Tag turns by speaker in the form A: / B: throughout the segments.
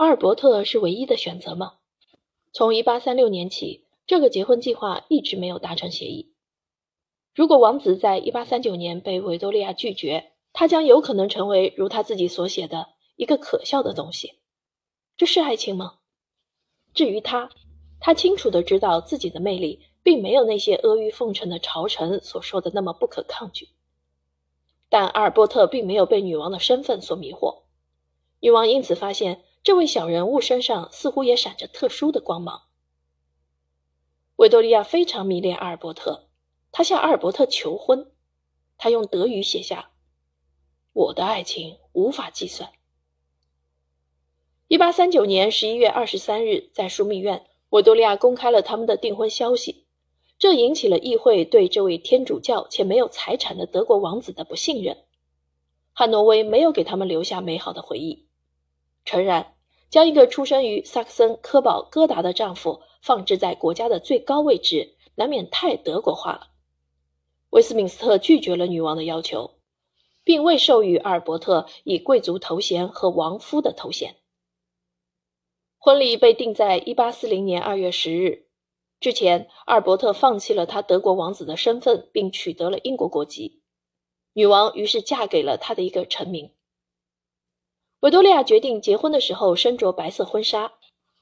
A: 阿尔伯特是唯一的选择吗？从1836年起，这个结婚计划一直没有达成协议。如果王子在1839年被维多利亚拒绝，他将有可能成为如他自己所写的一个可笑的东西。这是爱情吗？至于他，他清楚的知道自己的魅力并没有那些阿谀奉承的朝臣所说的那么不可抗拒。但阿尔伯特并没有被女王的身份所迷惑，女王因此发现。这位小人物身上似乎也闪着特殊的光芒。维多利亚非常迷恋阿尔伯特，她向阿尔伯特求婚。她用德语写下：“我的爱情无法计算。”一八三九年十一月二十三日，在枢密院，维多利亚公开了他们的订婚消息，这引起了议会对这位天主教且没有财产的德国王子的不信任。汉诺威没有给他们留下美好的回忆。诚然，将一个出生于萨克森科堡哥达的丈夫放置在国家的最高位置，难免太德国化了。威斯敏斯特拒绝了女王的要求，并未授予阿尔伯特以贵族头衔和王夫的头衔。婚礼被定在一八四零年二月十日之前。阿尔伯特放弃了他德国王子的身份，并取得了英国国籍。女王于是嫁给了他的一个臣民。维多利亚决定结婚的时候身着白色婚纱，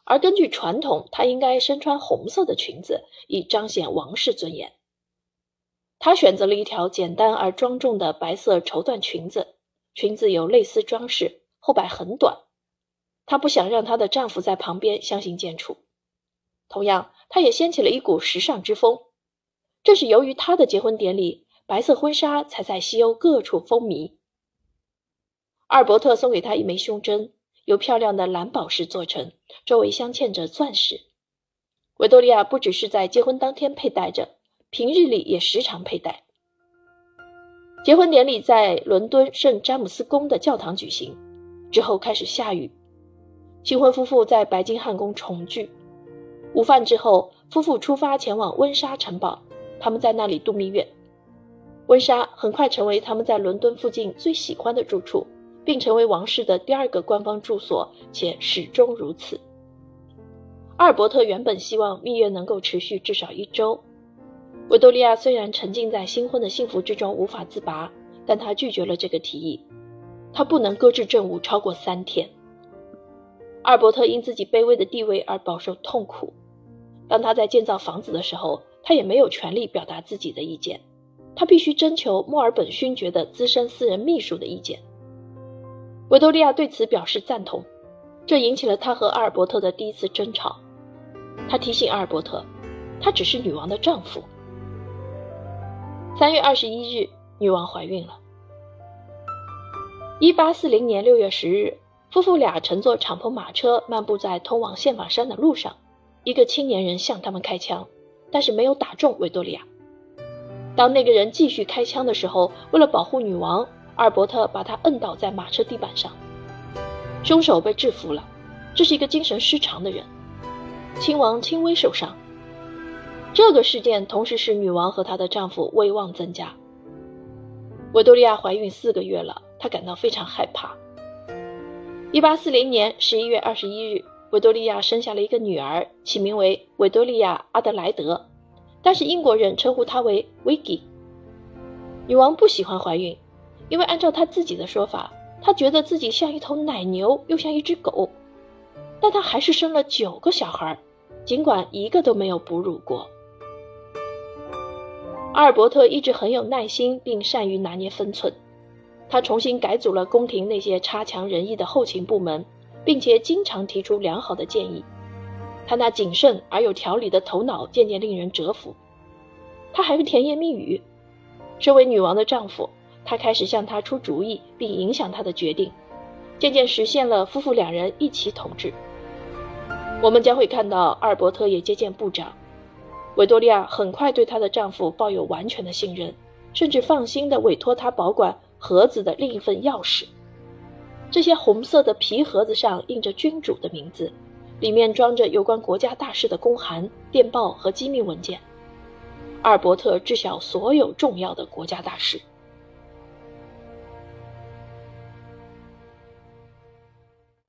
A: 而根据传统，她应该身穿红色的裙子，以彰显王室尊严。她选择了一条简单而庄重的白色绸缎裙子，裙子有蕾丝装饰，后摆很短。她不想让她的丈夫在旁边相形见绌，同样，她也掀起了一股时尚之风。正是由于她的结婚典礼，白色婚纱才在西欧各处风靡。阿尔伯特送给她一枚胸针，由漂亮的蓝宝石做成，周围镶嵌着钻石。维多利亚不只是在结婚当天佩戴着，平日里也时常佩戴。结婚典礼在伦敦圣詹姆斯宫的教堂举行，之后开始下雨。新婚夫妇在白金汉宫重聚。午饭之后，夫妇出发前往温莎城堡，他们在那里度蜜月。温莎很快成为他们在伦敦附近最喜欢的住处。并成为王室的第二个官方住所，且始终如此。阿尔伯特原本希望蜜月能够持续至少一周。维多利亚虽然沉浸在新婚的幸福之中无法自拔，但她拒绝了这个提议。她不能搁置政务超过三天。阿尔伯特因自己卑微的地位而饱受痛苦。当他在建造房子的时候，他也没有权利表达自己的意见，他必须征求墨尔本勋爵的资深私人秘书的意见。维多利亚对此表示赞同，这引起了他和阿尔伯特的第一次争吵。他提醒阿尔伯特，他只是女王的丈夫。三月二十一日，女王怀孕了。一八四零年六月十日，夫妇俩乘坐敞篷马车漫步在通往宪法山的路上，一个青年人向他们开枪，但是没有打中维多利亚。当那个人继续开枪的时候，为了保护女王。阿尔伯特把他摁倒在马车地板上，凶手被制服了。这是一个精神失常的人。亲王轻微受伤。这个事件同时使女王和她的丈夫威望增加。维多利亚怀孕四个月了，她感到非常害怕。一八四零年十一月二十一日，维多利亚生下了一个女儿，起名为维多利亚·阿德莱德，但是英国人称呼她为维吉。女王不喜欢怀孕。因为按照他自己的说法，他觉得自己像一头奶牛，又像一只狗，但他还是生了九个小孩，尽管一个都没有哺乳过。阿尔伯特一直很有耐心，并善于拿捏分寸。他重新改组了宫廷那些差强人意的后勤部门，并且经常提出良好的建议。他那谨慎而有条理的头脑渐渐令人折服。他还会甜言蜜语。身为女王的丈夫。他开始向他出主意，并影响他的决定，渐渐实现了夫妇两人一起统治。我们将会看到阿尔伯特也接见部长，维多利亚很快对她的丈夫抱有完全的信任，甚至放心地委托他保管盒子的另一份钥匙。这些红色的皮盒子上印着君主的名字，里面装着有关国家大事的公函、电报和机密文件。阿尔伯特知晓所有重要的国家大事。